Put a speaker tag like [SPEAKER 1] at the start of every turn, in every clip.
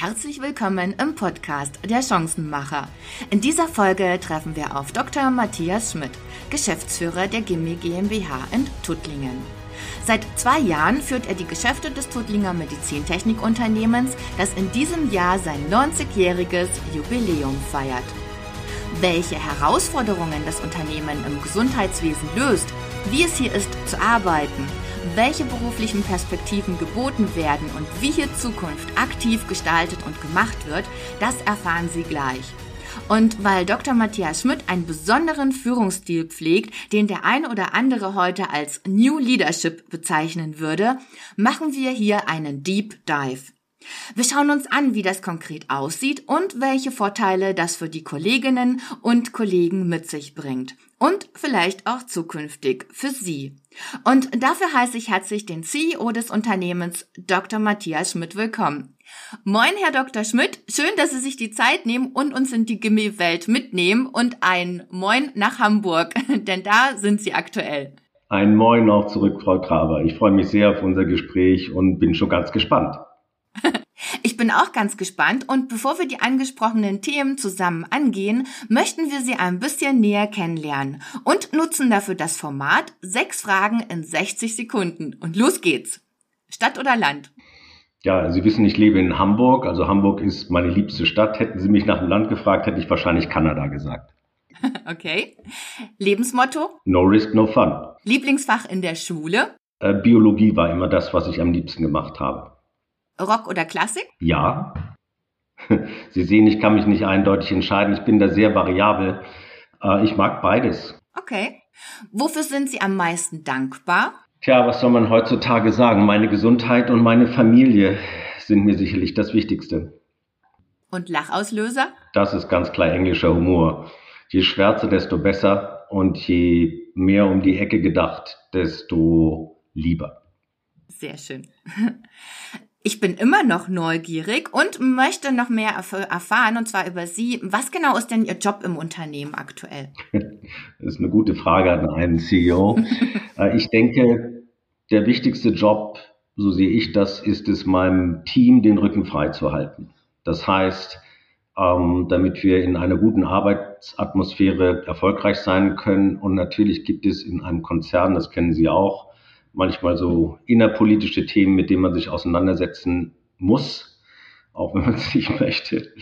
[SPEAKER 1] Herzlich willkommen im Podcast Der Chancenmacher. In dieser Folge treffen wir auf Dr. Matthias Schmidt, Geschäftsführer der Gimme GmbH in Tuttlingen. Seit zwei Jahren führt er die Geschäfte des Tuttlinger Medizintechnikunternehmens, das in diesem Jahr sein 90-jähriges Jubiläum feiert. Welche Herausforderungen das Unternehmen im Gesundheitswesen löst, wie es hier ist zu arbeiten, welche beruflichen Perspektiven geboten werden und wie hier Zukunft aktiv gestaltet und gemacht wird, das erfahren Sie gleich. Und weil Dr. Matthias Schmidt einen besonderen Führungsstil pflegt, den der eine oder andere heute als New Leadership bezeichnen würde, machen wir hier einen Deep Dive. Wir schauen uns an, wie das konkret aussieht und welche Vorteile das für die Kolleginnen und Kollegen mit sich bringt. Und vielleicht auch zukünftig für Sie. Und dafür heiße ich herzlich den CEO des Unternehmens, Dr. Matthias Schmidt, willkommen. Moin, Herr Dr. Schmidt. Schön, dass Sie sich die Zeit nehmen und uns in die Gimme-Welt mitnehmen und ein Moin nach Hamburg, denn da sind Sie aktuell.
[SPEAKER 2] Ein Moin auch zurück, Frau Traber. Ich freue mich sehr auf unser Gespräch und bin schon ganz gespannt.
[SPEAKER 1] Ich bin auch ganz gespannt und bevor wir die angesprochenen Themen zusammen angehen, möchten wir Sie ein bisschen näher kennenlernen und nutzen dafür das Format sechs Fragen in 60 Sekunden. Und los geht's. Stadt oder Land?
[SPEAKER 2] Ja, Sie wissen, ich lebe in Hamburg. Also Hamburg ist meine liebste Stadt. Hätten Sie mich nach dem Land gefragt, hätte ich wahrscheinlich Kanada gesagt.
[SPEAKER 1] Okay. Lebensmotto?
[SPEAKER 2] No risk, no fun.
[SPEAKER 1] Lieblingsfach in der Schule?
[SPEAKER 2] Äh, Biologie war immer das, was ich am liebsten gemacht habe.
[SPEAKER 1] Rock oder Klassik?
[SPEAKER 2] Ja. Sie sehen, ich kann mich nicht eindeutig entscheiden. Ich bin da sehr variabel. Äh, ich mag beides.
[SPEAKER 1] Okay. Wofür sind Sie am meisten dankbar?
[SPEAKER 2] Tja, was soll man heutzutage sagen? Meine Gesundheit und meine Familie sind mir sicherlich das Wichtigste.
[SPEAKER 1] Und Lachauslöser?
[SPEAKER 2] Das ist ganz klar englischer Humor. Je schwärzer, desto besser und je mehr um die Ecke gedacht, desto lieber.
[SPEAKER 1] Sehr schön. Ich bin immer noch neugierig und möchte noch mehr erfahren, und zwar über Sie. Was genau ist denn Ihr Job im Unternehmen aktuell?
[SPEAKER 2] Das ist eine gute Frage an einen CEO. Äh, ich denke, der wichtigste Job, so sehe ich das, ist es, meinem Team den Rücken frei zu halten. Das heißt, ähm, damit wir in einer guten Arbeitsatmosphäre erfolgreich sein können. Und natürlich gibt es in einem Konzern, das kennen Sie auch, manchmal so innerpolitische Themen, mit denen man sich auseinandersetzen muss, auch wenn man es nicht möchte.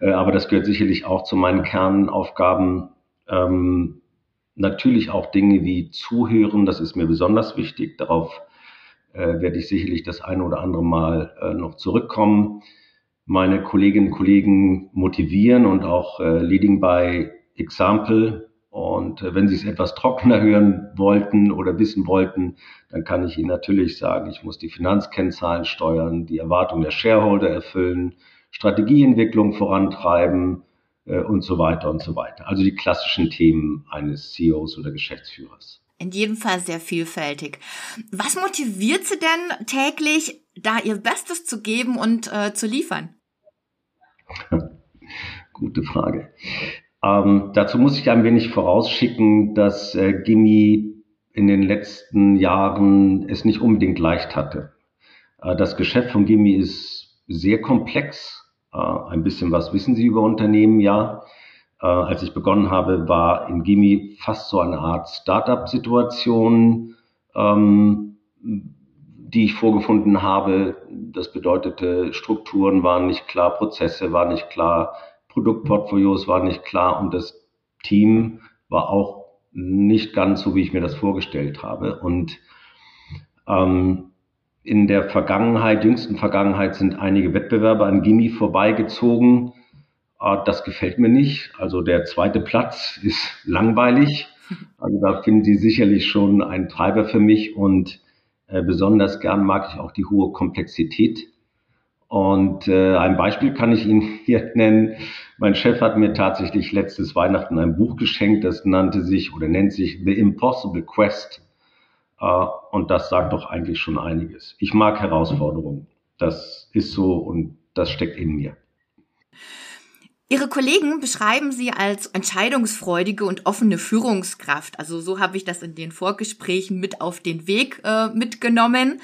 [SPEAKER 2] Äh, aber das gehört sicherlich auch zu meinen Kernaufgaben. Ähm, natürlich auch Dinge wie Zuhören, das ist mir besonders wichtig. Darauf äh, werde ich sicherlich das eine oder andere Mal äh, noch zurückkommen. Meine Kolleginnen und Kollegen motivieren und auch äh, Leading by Example und äh, wenn Sie es etwas trockener hören wollten oder wissen wollten, dann kann ich Ihnen natürlich sagen, ich muss die Finanzkennzahlen steuern, die Erwartungen der Shareholder erfüllen, Strategieentwicklung vorantreiben äh, und so weiter und so weiter. Also die klassischen Themen eines CEOs oder Geschäftsführers.
[SPEAKER 1] In jedem Fall sehr vielfältig. Was motiviert Sie denn täglich, da Ihr Bestes zu geben und äh, zu liefern?
[SPEAKER 2] Gute Frage. Ähm, dazu muss ich ein wenig vorausschicken, dass äh, Gimmi in den letzten Jahren es nicht unbedingt leicht hatte. Äh, das Geschäft von Gimmi ist sehr komplex. Äh, ein bisschen was wissen Sie über Unternehmen, ja. Äh, als ich begonnen habe, war in Gimmi fast so eine Art Startup-Situation, ähm, die ich vorgefunden habe. Das bedeutete, Strukturen waren nicht klar, Prozesse waren nicht klar, Produktportfolios war nicht klar und das Team war auch nicht ganz so, wie ich mir das vorgestellt habe. Und ähm, in der Vergangenheit, jüngsten Vergangenheit, sind einige Wettbewerber an Gimmi vorbeigezogen. Äh, das gefällt mir nicht. Also der zweite Platz ist langweilig. Also da finden Sie sicherlich schon einen Treiber für mich und äh, besonders gern mag ich auch die hohe Komplexität und äh, ein Beispiel kann ich Ihnen hier nennen. Mein Chef hat mir tatsächlich letztes Weihnachten ein Buch geschenkt, das nannte sich oder nennt sich The Impossible Quest. Äh, und das sagt doch eigentlich schon einiges. Ich mag Herausforderungen. Das ist so und das steckt in mir.
[SPEAKER 1] Ihre Kollegen beschreiben Sie als entscheidungsfreudige und offene Führungskraft. Also so habe ich das in den Vorgesprächen mit auf den Weg äh, mitgenommen.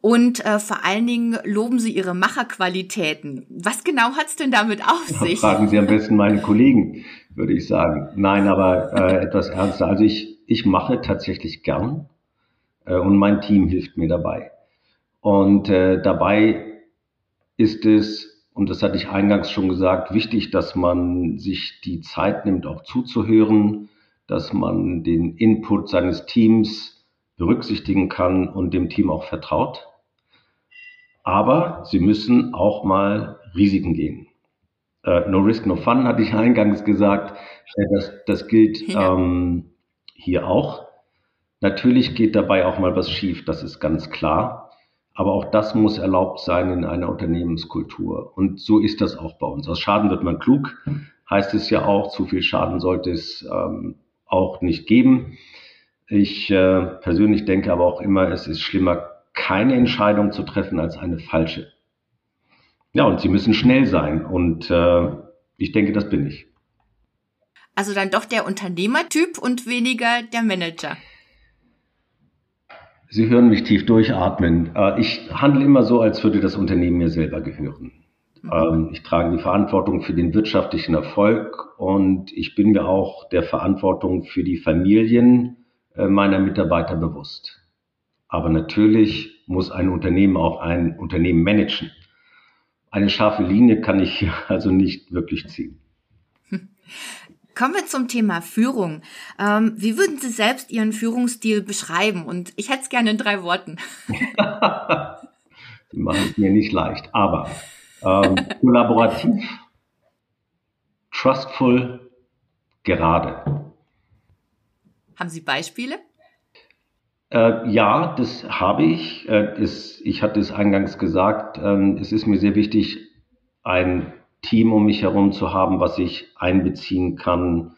[SPEAKER 1] Und äh, vor allen Dingen loben Sie Ihre Macherqualitäten. Was genau hat es denn damit auf sich?
[SPEAKER 2] Fragen Sie am besten meine Kollegen, würde ich sagen. Nein, aber äh, etwas ernster. Also ich, ich mache tatsächlich gern äh, und mein Team hilft mir dabei. Und äh, dabei ist es und das hatte ich eingangs schon gesagt, wichtig, dass man sich die Zeit nimmt, auch zuzuhören, dass man den Input seines Teams berücksichtigen kann und dem Team auch vertraut. Aber sie müssen auch mal Risiken gehen. Äh, no risk, no fun, hatte ich eingangs gesagt. Äh, das, das gilt ja. ähm, hier auch. Natürlich geht dabei auch mal was schief, das ist ganz klar. Aber auch das muss erlaubt sein in einer Unternehmenskultur. Und so ist das auch bei uns. Aus Schaden wird man klug, heißt es ja auch. Zu viel Schaden sollte es ähm, auch nicht geben. Ich äh, persönlich denke aber auch immer, es ist schlimmer, keine Entscheidung zu treffen als eine falsche. Ja, und sie müssen schnell sein. Und äh, ich denke, das bin ich.
[SPEAKER 1] Also dann doch der Unternehmertyp und weniger der Manager.
[SPEAKER 2] Sie hören mich tief durchatmen. Äh, ich handle immer so, als würde das Unternehmen mir selber gehören. Ähm, ich trage die Verantwortung für den wirtschaftlichen Erfolg und ich bin mir auch der Verantwortung für die Familien äh, meiner Mitarbeiter bewusst. Aber natürlich muss ein Unternehmen auch ein Unternehmen managen. Eine scharfe Linie kann ich hier also nicht wirklich ziehen.
[SPEAKER 1] Kommen wir zum Thema Führung. Ähm, wie würden Sie selbst Ihren Führungsstil beschreiben? Und ich hätte es gerne in drei Worten.
[SPEAKER 2] Sie machen es mir nicht leicht, aber ähm, kollaborativ, trustful, gerade.
[SPEAKER 1] Haben Sie Beispiele?
[SPEAKER 2] Äh, ja, das habe ich. Äh, es, ich hatte es eingangs gesagt. Ähm, es ist mir sehr wichtig, ein Team um mich herum zu haben, was ich einbeziehen kann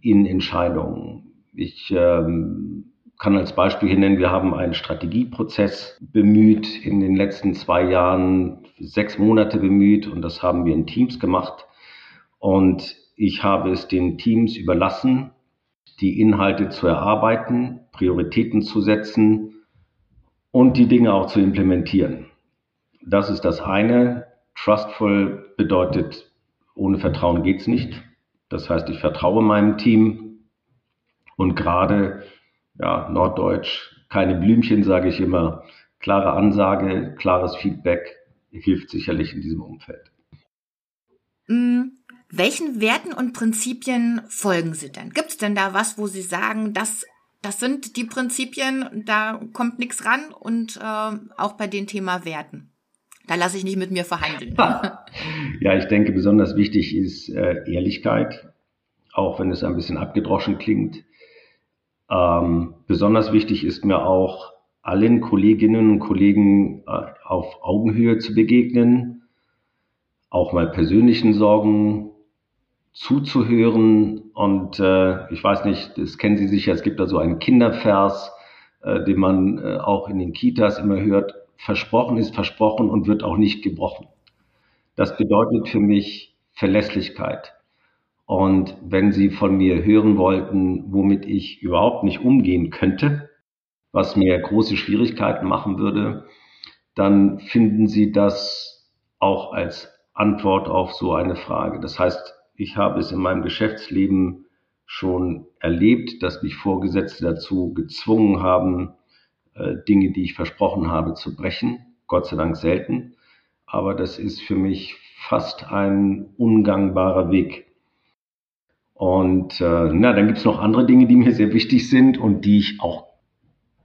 [SPEAKER 2] in Entscheidungen. Ich ähm, kann als Beispiel hier nennen, wir haben einen Strategieprozess bemüht, in den letzten zwei Jahren sechs Monate bemüht und das haben wir in Teams gemacht. Und ich habe es den Teams überlassen, die Inhalte zu erarbeiten, Prioritäten zu setzen und die Dinge auch zu implementieren. Das ist das eine. Trustful bedeutet, ohne Vertrauen geht's nicht. Das heißt, ich vertraue meinem Team und gerade, ja, Norddeutsch, keine Blümchen, sage ich immer, klare Ansage, klares Feedback hilft sicherlich in diesem Umfeld.
[SPEAKER 1] Mm, welchen Werten und Prinzipien folgen Sie denn? Gibt es denn da was, wo Sie sagen, das, das sind die Prinzipien, da kommt nichts ran und äh, auch bei dem Thema Werten? Da lasse ich nicht mit mir verhandeln.
[SPEAKER 2] ja, ich denke, besonders wichtig ist äh, Ehrlichkeit, auch wenn es ein bisschen abgedroschen klingt. Ähm, besonders wichtig ist mir auch, allen Kolleginnen und Kollegen äh, auf Augenhöhe zu begegnen, auch mal persönlichen Sorgen zuzuhören. Und äh, ich weiß nicht, das kennen Sie sicher, es gibt da so einen Kindervers, äh, den man äh, auch in den Kitas immer hört versprochen ist versprochen und wird auch nicht gebrochen. Das bedeutet für mich Verlässlichkeit. Und wenn Sie von mir hören wollten, womit ich überhaupt nicht umgehen könnte, was mir große Schwierigkeiten machen würde, dann finden Sie das auch als Antwort auf so eine Frage. Das heißt, ich habe es in meinem Geschäftsleben schon erlebt, dass mich Vorgesetzte dazu gezwungen haben, Dinge, die ich versprochen habe, zu brechen. Gott sei Dank selten. Aber das ist für mich fast ein ungangbarer Weg. Und äh, na, dann gibt's noch andere Dinge, die mir sehr wichtig sind und die ich auch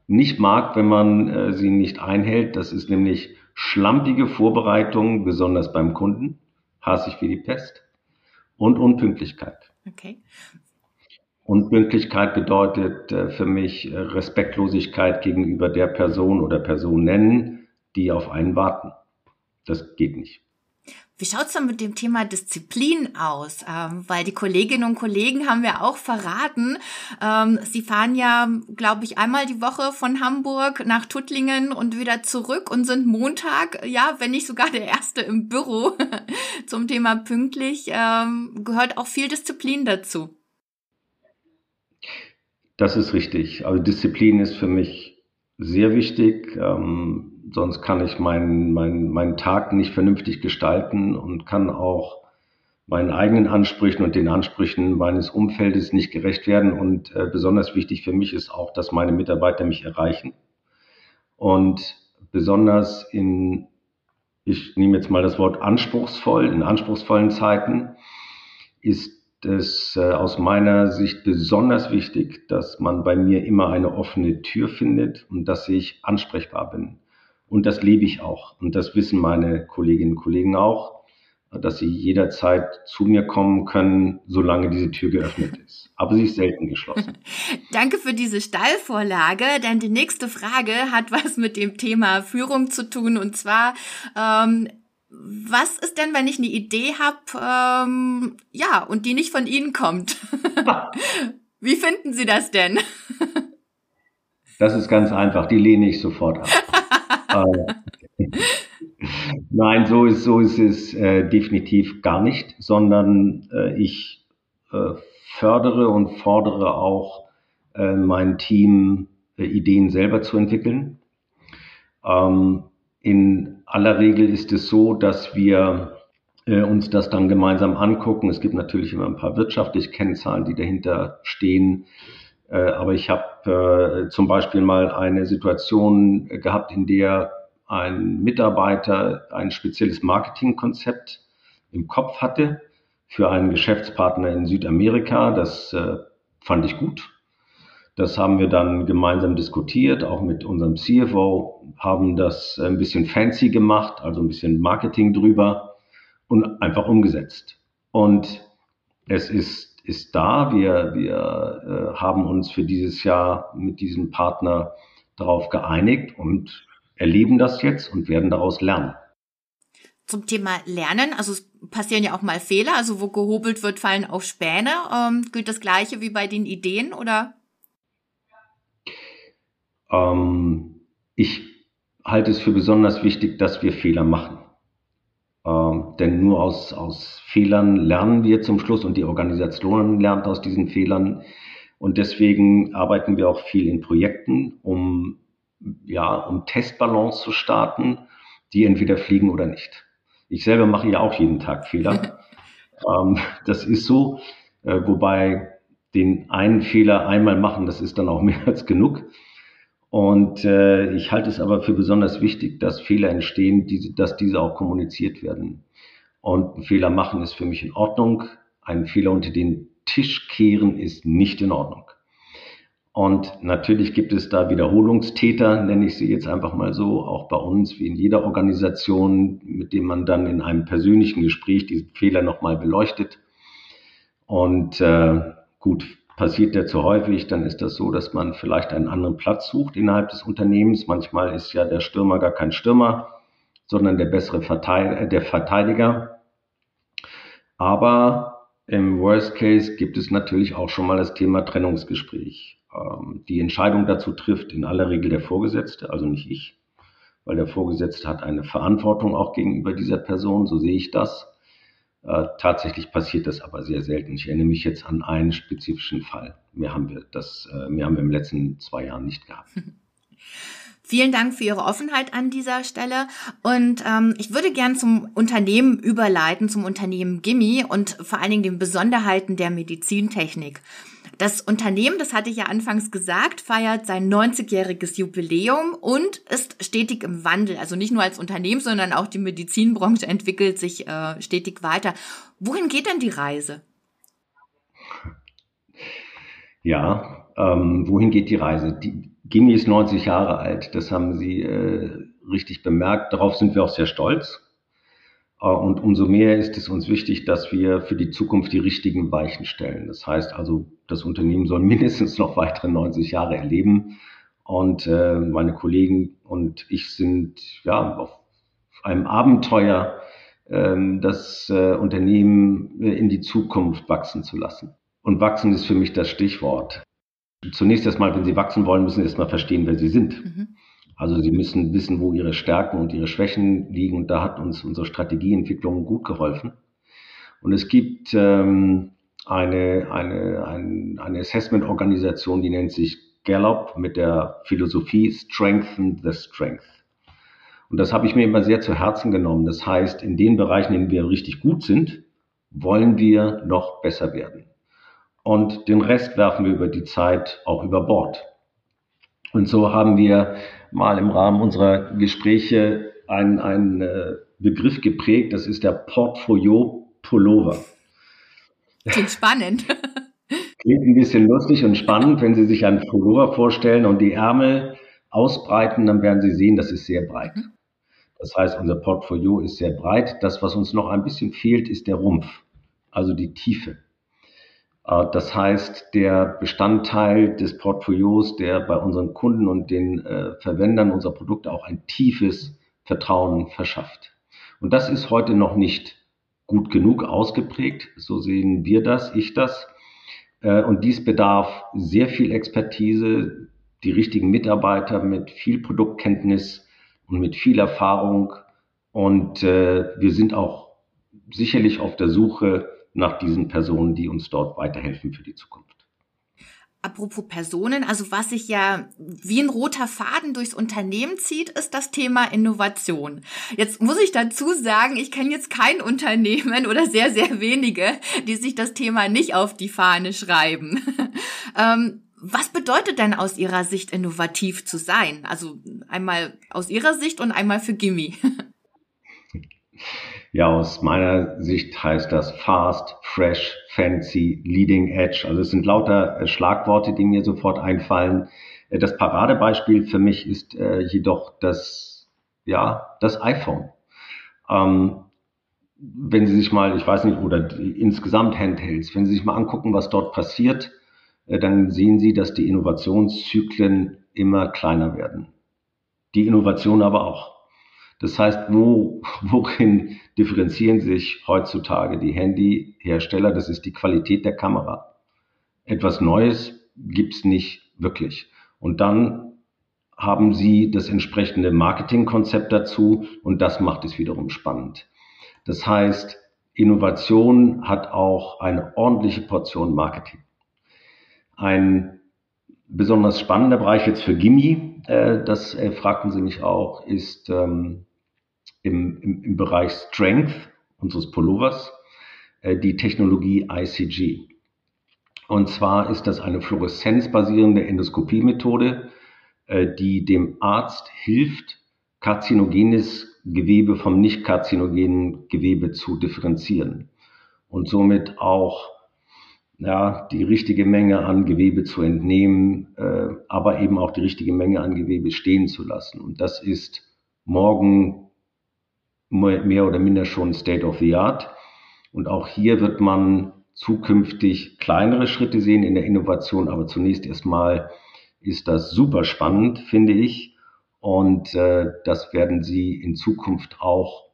[SPEAKER 2] nicht mag, wenn man äh, sie nicht einhält. Das ist nämlich schlampige Vorbereitung, besonders beim Kunden, hasse ich wie die Pest, und Unpünktlichkeit. Okay. Unpünktlichkeit bedeutet äh, für mich äh, Respektlosigkeit gegenüber der Person oder Personen, die auf einen warten. Das geht nicht.
[SPEAKER 1] Wie schaut's dann mit dem Thema Disziplin aus? Ähm, weil die Kolleginnen und Kollegen haben wir auch verraten. Ähm, sie fahren ja, glaube ich, einmal die Woche von Hamburg nach Tuttlingen und wieder zurück und sind Montag, ja, wenn nicht sogar der erste im Büro zum Thema pünktlich. Ähm, gehört auch viel Disziplin dazu.
[SPEAKER 2] Das ist richtig. Also Disziplin ist für mich sehr wichtig. Ähm, sonst kann ich meinen, meinen, meinen Tag nicht vernünftig gestalten und kann auch meinen eigenen Ansprüchen und den Ansprüchen meines Umfeldes nicht gerecht werden. Und äh, besonders wichtig für mich ist auch, dass meine Mitarbeiter mich erreichen. Und besonders in, ich nehme jetzt mal das Wort anspruchsvoll, in anspruchsvollen Zeiten ist es äh, aus meiner Sicht besonders wichtig, dass man bei mir immer eine offene Tür findet und dass ich ansprechbar bin. Und das lebe ich auch. Und das wissen meine Kolleginnen und Kollegen auch, dass sie jederzeit zu mir kommen können, solange diese Tür geöffnet ist. Aber sie ist selten geschlossen.
[SPEAKER 1] Danke für diese Stallvorlage, denn die nächste Frage hat was mit dem Thema Führung zu tun. Und zwar, ähm, was ist denn, wenn ich eine Idee habe, ähm, ja, und die nicht von Ihnen kommt? Wie finden Sie das denn?
[SPEAKER 2] Das ist ganz einfach, die lehne ich sofort ab. Äh, nein, so ist, so ist es äh, definitiv gar nicht, sondern äh, ich äh, fördere und fordere auch äh, mein Team, Ideen selber zu entwickeln. Ähm, in aller Regel ist es so, dass wir uns das dann gemeinsam angucken. Es gibt natürlich immer ein paar wirtschaftliche Kennzahlen, die dahinter stehen. Äh, aber ich habe äh, zum Beispiel mal eine Situation gehabt, in der ein Mitarbeiter ein spezielles Marketingkonzept im Kopf hatte für einen Geschäftspartner in Südamerika. Das äh, fand ich gut. Das haben wir dann gemeinsam diskutiert, auch mit unserem CFO, haben das ein bisschen fancy gemacht, also ein bisschen Marketing drüber und einfach umgesetzt. Und es ist ist da. Wir, wir äh, haben uns für dieses Jahr mit diesem Partner darauf geeinigt und erleben das jetzt und werden daraus lernen.
[SPEAKER 1] Zum Thema Lernen, also es passieren ja auch mal Fehler, also wo gehobelt wird, fallen auch Späne. Ähm, gilt das gleiche wie bei den Ideen oder?
[SPEAKER 2] Ähm, ich halte es für besonders wichtig, dass wir Fehler machen. Ähm, denn nur aus, aus Fehlern lernen wir zum Schluss und die Organisation lernt aus diesen Fehlern. Und deswegen arbeiten wir auch viel in Projekten, um, ja, um Testballons zu starten, die entweder fliegen oder nicht. Ich selber mache ja auch jeden Tag Fehler. ähm, das ist so, äh, wobei den einen Fehler einmal machen, das ist dann auch mehr als genug. Und äh, ich halte es aber für besonders wichtig, dass Fehler entstehen, die, dass diese auch kommuniziert werden. Und einen Fehler machen ist für mich in Ordnung. Einen Fehler unter den Tisch kehren ist nicht in Ordnung. Und natürlich gibt es da Wiederholungstäter, nenne ich sie jetzt einfach mal so, auch bei uns, wie in jeder Organisation, mit dem man dann in einem persönlichen Gespräch diesen Fehler nochmal beleuchtet. Und äh, gut, Passiert der zu häufig, dann ist das so, dass man vielleicht einen anderen Platz sucht innerhalb des Unternehmens. Manchmal ist ja der Stürmer gar kein Stürmer, sondern der bessere Verteidiger, äh, der Verteidiger. Aber im Worst Case gibt es natürlich auch schon mal das Thema Trennungsgespräch. Ähm, die Entscheidung dazu trifft in aller Regel der Vorgesetzte, also nicht ich, weil der Vorgesetzte hat eine Verantwortung auch gegenüber dieser Person, so sehe ich das. Äh, tatsächlich passiert das aber sehr selten. Ich erinnere mich jetzt an einen spezifischen Fall. Mehr haben wir das, äh, mehr haben wir im letzten zwei Jahren nicht gehabt.
[SPEAKER 1] Vielen Dank für Ihre Offenheit an dieser Stelle. Und ähm, ich würde gern zum Unternehmen überleiten, zum Unternehmen Gimmi und vor allen Dingen den Besonderheiten der Medizintechnik. Das Unternehmen, das hatte ich ja anfangs gesagt, feiert sein 90-jähriges Jubiläum und ist stetig im Wandel. Also nicht nur als Unternehmen, sondern auch die Medizinbranche entwickelt sich äh, stetig weiter. Wohin geht denn die Reise?
[SPEAKER 2] Ja, ähm, wohin geht die Reise? Die Gini ist 90 Jahre alt, das haben Sie äh, richtig bemerkt. Darauf sind wir auch sehr stolz. Äh, und umso mehr ist es uns wichtig, dass wir für die Zukunft die richtigen Weichen stellen. Das heißt also, das Unternehmen soll mindestens noch weitere 90 Jahre erleben. Und äh, meine Kollegen und ich sind ja auf einem Abenteuer ähm, das äh, Unternehmen äh, in die Zukunft wachsen zu lassen. Und wachsen ist für mich das Stichwort. Zunächst erstmal, wenn Sie wachsen wollen, müssen Sie erstmal verstehen, wer Sie sind. Mhm. Also Sie müssen wissen, wo Ihre Stärken und Ihre Schwächen liegen. Und da hat uns unsere Strategieentwicklung gut geholfen. Und es gibt ähm, eine, eine, ein, eine Assessment-Organisation, die nennt sich Gallup mit der Philosophie Strengthen the Strength. Und das habe ich mir immer sehr zu Herzen genommen. Das heißt, in den Bereichen, in denen wir richtig gut sind, wollen wir noch besser werden. Und den Rest werfen wir über die Zeit auch über Bord. Und so haben wir mal im Rahmen unserer Gespräche einen, einen äh, Begriff geprägt, das ist der Portfolio Pullover.
[SPEAKER 1] Klingt spannend.
[SPEAKER 2] Klingt ein bisschen lustig und spannend, wenn Sie sich einen Pullover vorstellen und die Ärmel ausbreiten, dann werden Sie sehen, das ist sehr breit. Mhm. Das heißt, unser Portfolio ist sehr breit. Das, was uns noch ein bisschen fehlt, ist der Rumpf, also die Tiefe. Äh, das heißt, der Bestandteil des Portfolios, der bei unseren Kunden und den äh, Verwendern unserer Produkte auch ein tiefes Vertrauen verschafft. Und das ist heute noch nicht gut genug ausgeprägt. So sehen wir das, ich das. Äh, und dies bedarf sehr viel Expertise, die richtigen Mitarbeiter mit viel Produktkenntnis und mit viel Erfahrung. Und wir sind auch sicherlich auf der Suche nach diesen Personen, die uns dort weiterhelfen für die Zukunft.
[SPEAKER 1] Apropos Personen, also was sich ja wie ein roter Faden durchs Unternehmen zieht, ist das Thema Innovation. Jetzt muss ich dazu sagen, ich kenne jetzt kein Unternehmen oder sehr, sehr wenige, die sich das Thema nicht auf die Fahne schreiben. ähm, was bedeutet denn aus Ihrer Sicht innovativ zu sein? Also einmal aus Ihrer Sicht und einmal für Gimme.
[SPEAKER 2] Ja, aus meiner Sicht heißt das fast, fresh, fancy, leading edge. Also es sind lauter äh, Schlagworte, die mir sofort einfallen. Äh, das Paradebeispiel für mich ist äh, jedoch das, ja, das iPhone. Ähm, wenn Sie sich mal, ich weiß nicht, oder insgesamt Handhelds, wenn Sie sich mal angucken, was dort passiert, dann sehen Sie, dass die Innovationszyklen immer kleiner werden. Die Innovation aber auch. Das heißt, wo, worin differenzieren sich heutzutage die Handyhersteller? Das ist die Qualität der Kamera. Etwas Neues gibt's nicht wirklich. Und dann haben sie das entsprechende Marketingkonzept dazu und das macht es wiederum spannend. Das heißt, Innovation hat auch eine ordentliche Portion Marketing. Ein besonders spannender Bereich jetzt für Gimmi, äh, das äh, fragten Sie mich auch, ist ähm, im, im, im Bereich Strength unseres Pullovers äh, die Technologie ICG. Und zwar ist das eine fluoreszenzbasierende Endoskopiemethode, äh, die dem Arzt hilft, karzinogenes Gewebe vom nicht karzinogenen Gewebe zu differenzieren und somit auch ja, die richtige Menge an Gewebe zu entnehmen, äh, aber eben auch die richtige Menge an Gewebe stehen zu lassen. Und das ist morgen mehr oder minder schon State of the Art. Und auch hier wird man zukünftig kleinere Schritte sehen in der Innovation, aber zunächst erstmal ist das super spannend, finde ich. Und äh, das werden Sie in Zukunft auch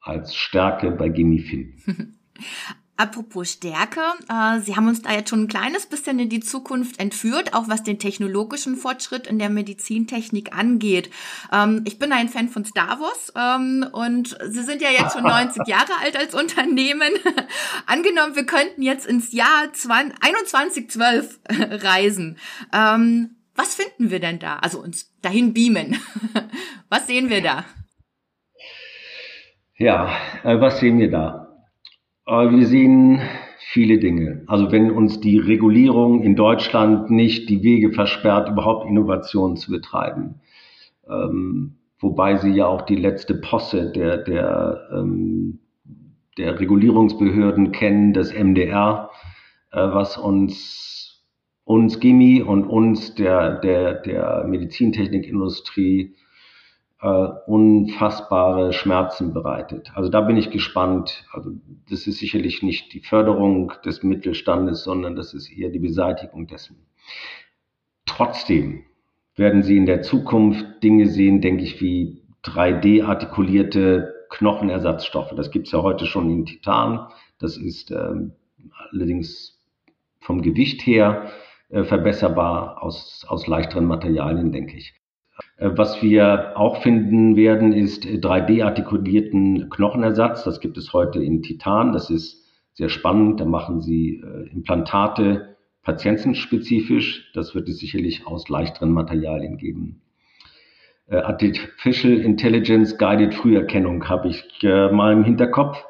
[SPEAKER 2] als Stärke bei Gimi finden.
[SPEAKER 1] Apropos Stärke, äh, Sie haben uns da jetzt schon ein kleines bisschen in die Zukunft entführt, auch was den technologischen Fortschritt in der Medizintechnik angeht. Ähm, ich bin ein Fan von Star Wars ähm, und Sie sind ja jetzt schon 90 Jahre alt als Unternehmen. Angenommen, wir könnten jetzt ins Jahr 2112 reisen. Ähm, was finden wir denn da? Also uns dahin beamen. was sehen wir da?
[SPEAKER 2] Ja, äh, was sehen wir da? Wir sehen viele Dinge. Also wenn uns die Regulierung in Deutschland nicht die Wege versperrt, überhaupt Innovationen zu betreiben. Ähm, wobei sie ja auch die letzte Posse der, der, ähm, der Regulierungsbehörden kennen, das MDR, äh, was uns, uns Gimmi und uns der, der, der Medizintechnikindustrie äh, unfassbare Schmerzen bereitet. Also da bin ich gespannt. Also das ist sicherlich nicht die Förderung des Mittelstandes, sondern das ist eher die Beseitigung dessen. Trotzdem werden Sie in der Zukunft Dinge sehen, denke ich, wie 3D-artikulierte Knochenersatzstoffe. Das gibt es ja heute schon in Titan. Das ist ähm, allerdings vom Gewicht her äh, verbesserbar aus, aus leichteren Materialien, denke ich. Äh, was wir auch finden werden, ist 3D-artikulierten Knochenersatz. Das gibt es heute in Titan. Das ist sehr spannend. Da machen sie äh, Implantate patientenspezifisch. Das wird es sicherlich aus leichteren Materialien geben. Äh, Artificial Intelligence Guided Früherkennung habe ich mal im Hinterkopf.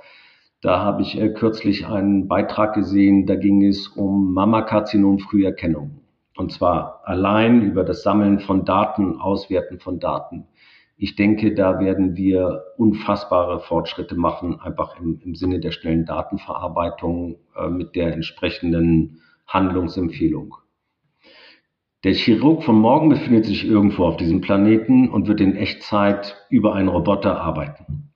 [SPEAKER 2] Da habe ich kürzlich einen Beitrag gesehen, da ging es um Mammakarzinom-Früherkennung. Und zwar allein über das Sammeln von Daten, Auswerten von Daten. Ich denke, da werden wir unfassbare Fortschritte machen, einfach im, im Sinne der schnellen Datenverarbeitung äh, mit der entsprechenden Handlungsempfehlung. Der Chirurg von morgen befindet sich irgendwo auf diesem Planeten und wird in Echtzeit über einen Roboter arbeiten.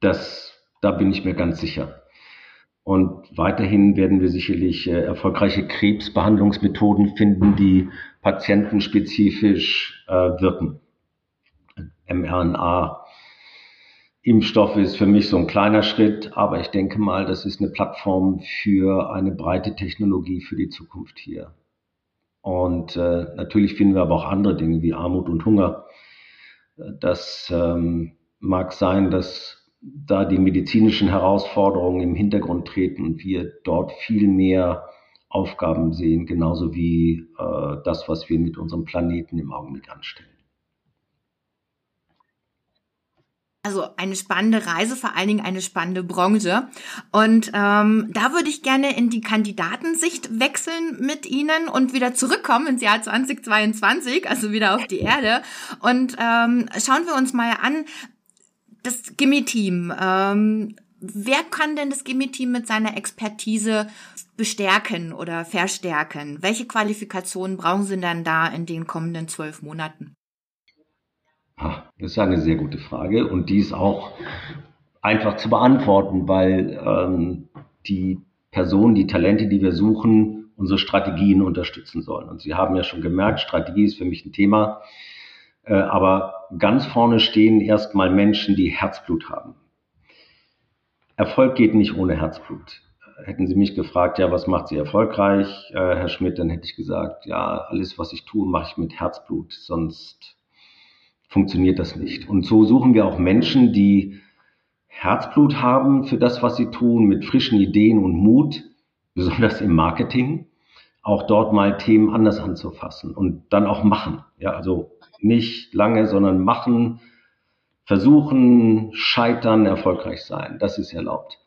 [SPEAKER 2] Das, da bin ich mir ganz sicher. Und weiterhin werden wir sicherlich äh, erfolgreiche Krebsbehandlungsmethoden finden, die patientenspezifisch äh, wirken. mRNA Impfstoff ist für mich so ein kleiner Schritt, aber ich denke mal, das ist eine Plattform für eine breite Technologie für die Zukunft hier. Und äh, natürlich finden wir aber auch andere Dinge wie Armut und Hunger. Das ähm, mag sein, dass da die medizinischen Herausforderungen im Hintergrund treten und wir dort viel mehr Aufgaben sehen, genauso wie äh, das, was wir mit unserem Planeten im Augenblick anstellen.
[SPEAKER 1] Also eine spannende Reise, vor allen Dingen eine spannende Branche. Und ähm, da würde ich gerne in die Kandidatensicht wechseln mit Ihnen und wieder zurückkommen ins Jahr 2022, also wieder auf die Erde. Und ähm, schauen wir uns mal an, das Gimme-Team. Ähm, wer kann denn das Gimme-Team mit seiner Expertise bestärken oder verstärken? Welche Qualifikationen brauchen Sie dann da in den kommenden zwölf Monaten?
[SPEAKER 2] Das ist eine sehr gute Frage und die ist auch einfach zu beantworten, weil ähm, die Personen, die Talente, die wir suchen, unsere Strategien unterstützen sollen. Und Sie haben ja schon gemerkt, Strategie ist für mich ein Thema. Äh, aber ganz vorne stehen erstmal Menschen, die Herzblut haben. Erfolg geht nicht ohne Herzblut. Hätten Sie mich gefragt, ja, was macht Sie erfolgreich, äh, Herr Schmidt, dann hätte ich gesagt, ja, alles, was ich tue, mache ich mit Herzblut, sonst funktioniert das nicht. Und so suchen wir auch Menschen, die Herzblut haben für das, was sie tun, mit frischen Ideen und Mut, besonders im Marketing, auch dort mal Themen anders anzufassen und dann auch machen. Ja, also nicht lange, sondern machen, versuchen, scheitern, erfolgreich sein. Das ist erlaubt.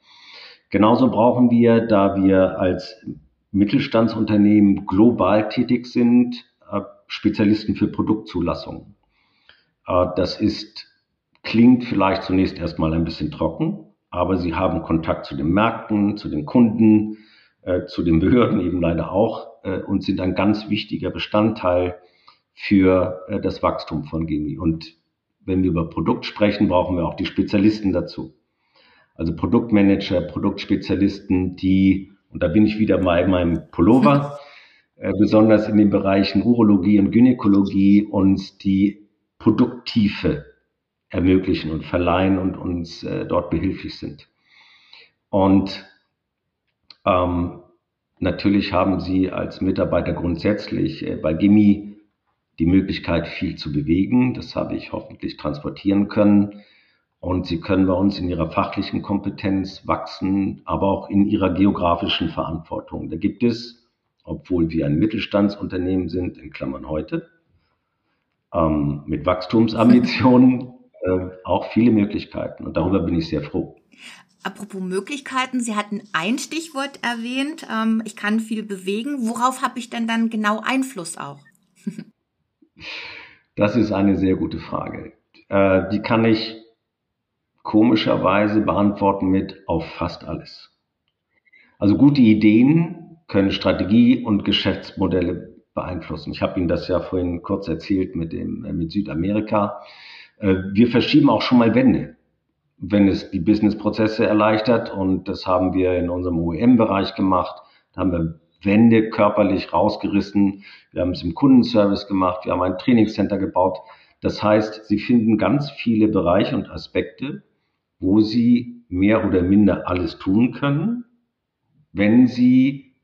[SPEAKER 2] Genauso brauchen wir, da wir als Mittelstandsunternehmen global tätig sind, äh, Spezialisten für Produktzulassung. Äh, das ist, klingt vielleicht zunächst erstmal ein bisschen trocken, aber sie haben Kontakt zu den Märkten, zu den Kunden, äh, zu den Behörden eben leider auch und sind ein ganz wichtiger Bestandteil für äh, das Wachstum von Gemi. Und wenn wir über Produkt sprechen, brauchen wir auch die Spezialisten dazu. Also Produktmanager, Produktspezialisten, die, und da bin ich wieder bei meinem Pullover, äh, besonders in den Bereichen Urologie und Gynäkologie uns die Produkttiefe ermöglichen und verleihen und uns äh, dort behilflich sind. Und ähm, natürlich haben Sie als Mitarbeiter grundsätzlich äh, bei Gimi die Möglichkeit, viel zu bewegen. Das habe ich hoffentlich transportieren können. Und sie können bei uns in ihrer fachlichen Kompetenz wachsen, aber auch in ihrer geografischen Verantwortung. Da gibt es, obwohl wir ein Mittelstandsunternehmen sind, in Klammern heute, ähm, mit Wachstumsambitionen, äh, auch viele Möglichkeiten. Und darüber bin ich sehr froh.
[SPEAKER 1] Apropos Möglichkeiten, Sie hatten ein Stichwort erwähnt, ähm, ich kann viel bewegen. Worauf habe ich denn dann genau Einfluss auch?
[SPEAKER 2] Das ist eine sehr gute Frage. Äh, die kann ich komischerweise beantworten mit auf fast alles. Also gute Ideen können Strategie und Geschäftsmodelle beeinflussen. Ich habe Ihnen das ja vorhin kurz erzählt mit, dem, äh, mit Südamerika. Äh, wir verschieben auch schon mal Wände, wenn es die Businessprozesse erleichtert. Und das haben wir in unserem OEM-Bereich gemacht. Da haben wir Wände körperlich rausgerissen. Wir haben es im Kundenservice gemacht. Wir haben ein Trainingscenter gebaut. Das heißt, Sie finden ganz viele Bereiche und Aspekte, wo sie mehr oder minder alles tun können, wenn sie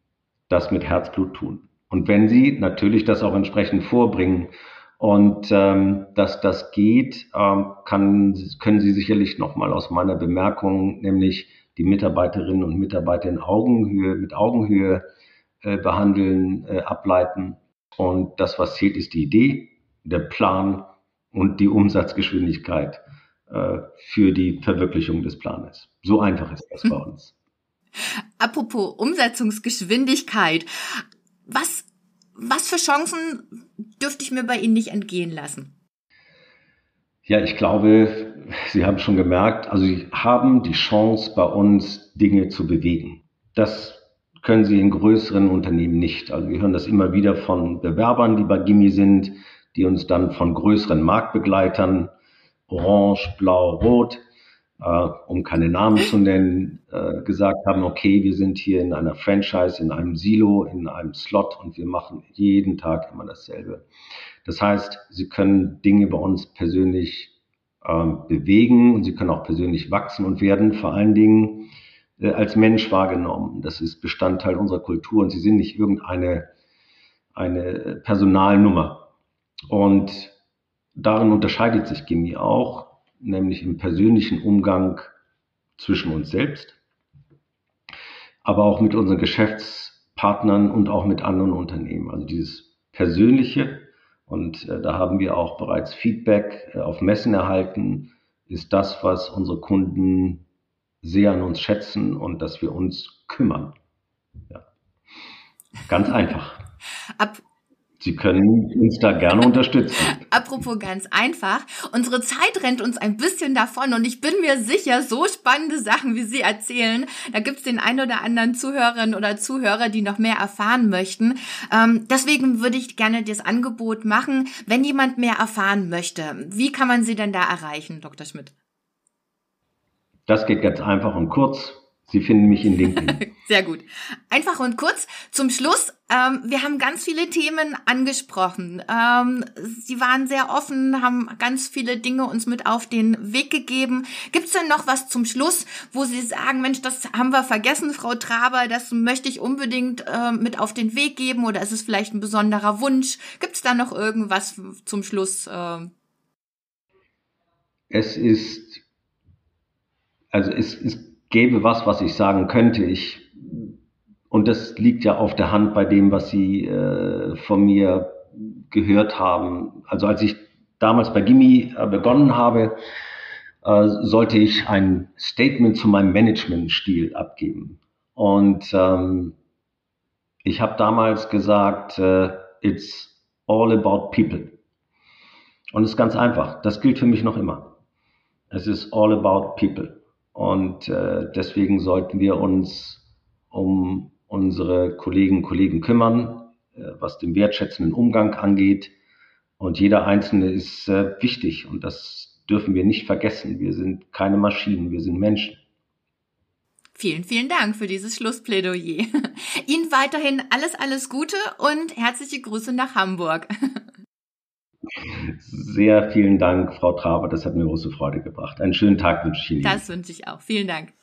[SPEAKER 2] das mit Herzblut tun. Und wenn sie natürlich das auch entsprechend vorbringen. Und ähm, dass das geht, ähm, kann, können Sie sicherlich nochmal aus meiner Bemerkung, nämlich die Mitarbeiterinnen und Mitarbeiter in Augenhöhe, mit Augenhöhe äh, behandeln, äh, ableiten. Und das, was zählt, ist die Idee, der Plan und die Umsatzgeschwindigkeit äh, für die Verwirklichung des Planes. So einfach ist das bei uns.
[SPEAKER 1] Apropos Umsetzungsgeschwindigkeit. Was, was für Chancen dürfte ich mir bei Ihnen nicht entgehen lassen?
[SPEAKER 2] Ja, ich glaube, Sie haben schon gemerkt, also Sie haben die Chance, bei uns Dinge zu bewegen. Das können Sie in größeren Unternehmen nicht. Also wir hören das immer wieder von Bewerbern, die bei Gimmi sind, die uns dann von größeren Marktbegleitern, Orange, Blau, Rot, äh, um keine Namen zu nennen, äh, gesagt haben, okay, wir sind hier in einer Franchise, in einem Silo, in einem Slot und wir machen jeden Tag immer dasselbe. Das heißt, Sie können Dinge bei uns persönlich ähm, bewegen und Sie können auch persönlich wachsen und werden vor allen Dingen äh, als Mensch wahrgenommen. Das ist Bestandteil unserer Kultur und Sie sind nicht irgendeine eine Personalnummer. Und darin unterscheidet sich Gimmi auch nämlich im persönlichen Umgang zwischen uns selbst, aber auch mit unseren Geschäftspartnern und auch mit anderen Unternehmen. Also dieses Persönliche, und äh, da haben wir auch bereits Feedback äh, auf Messen erhalten, ist das, was unsere Kunden sehr an uns schätzen und dass wir uns kümmern. Ja. Ganz einfach.
[SPEAKER 1] Ab
[SPEAKER 2] Sie können uns da gerne unterstützen.
[SPEAKER 1] Apropos ganz einfach, unsere Zeit rennt uns ein bisschen davon und ich bin mir sicher, so spannende Sachen, wie Sie erzählen, da gibt's den ein oder anderen Zuhörerinnen oder Zuhörer, die noch mehr erfahren möchten. Ähm, deswegen würde ich gerne das Angebot machen, wenn jemand mehr erfahren möchte. Wie kann man Sie denn da erreichen, Dr. Schmidt?
[SPEAKER 2] Das geht ganz einfach und kurz. Sie finden mich in LinkedIn.
[SPEAKER 1] Sehr gut. Einfach und kurz zum Schluss. Ähm, wir haben ganz viele Themen angesprochen. Ähm, Sie waren sehr offen, haben ganz viele Dinge uns mit auf den Weg gegeben. Gibt es denn noch was zum Schluss, wo Sie sagen, Mensch, das haben wir vergessen, Frau Traber, das möchte ich unbedingt äh, mit auf den Weg geben oder ist es vielleicht ein besonderer Wunsch? Gibt es da noch irgendwas zum Schluss? Äh?
[SPEAKER 2] Es ist, also es ist gäbe was, was ich sagen könnte. Ich, und das liegt ja auf der Hand bei dem, was Sie äh, von mir gehört haben. Also als ich damals bei Gimmi äh, begonnen habe, äh, sollte ich ein Statement zu meinem Managementstil abgeben. Und ähm, ich habe damals gesagt, äh, it's all about people. Und es ist ganz einfach. Das gilt für mich noch immer. Es ist all about people. Und äh, deswegen sollten wir uns um unsere Kolleginnen und Kollegen kümmern, äh, was den wertschätzenden Umgang angeht. Und jeder Einzelne ist äh, wichtig und das dürfen wir nicht vergessen. Wir sind keine Maschinen, wir sind Menschen.
[SPEAKER 1] Vielen, vielen Dank für dieses Schlussplädoyer. Ihnen weiterhin alles, alles Gute und herzliche Grüße nach Hamburg.
[SPEAKER 2] Sehr vielen Dank, Frau Traber. Das hat mir große Freude gebracht. Einen schönen Tag wünsche ich Ihnen.
[SPEAKER 1] Das wünsche ich auch. Vielen Dank.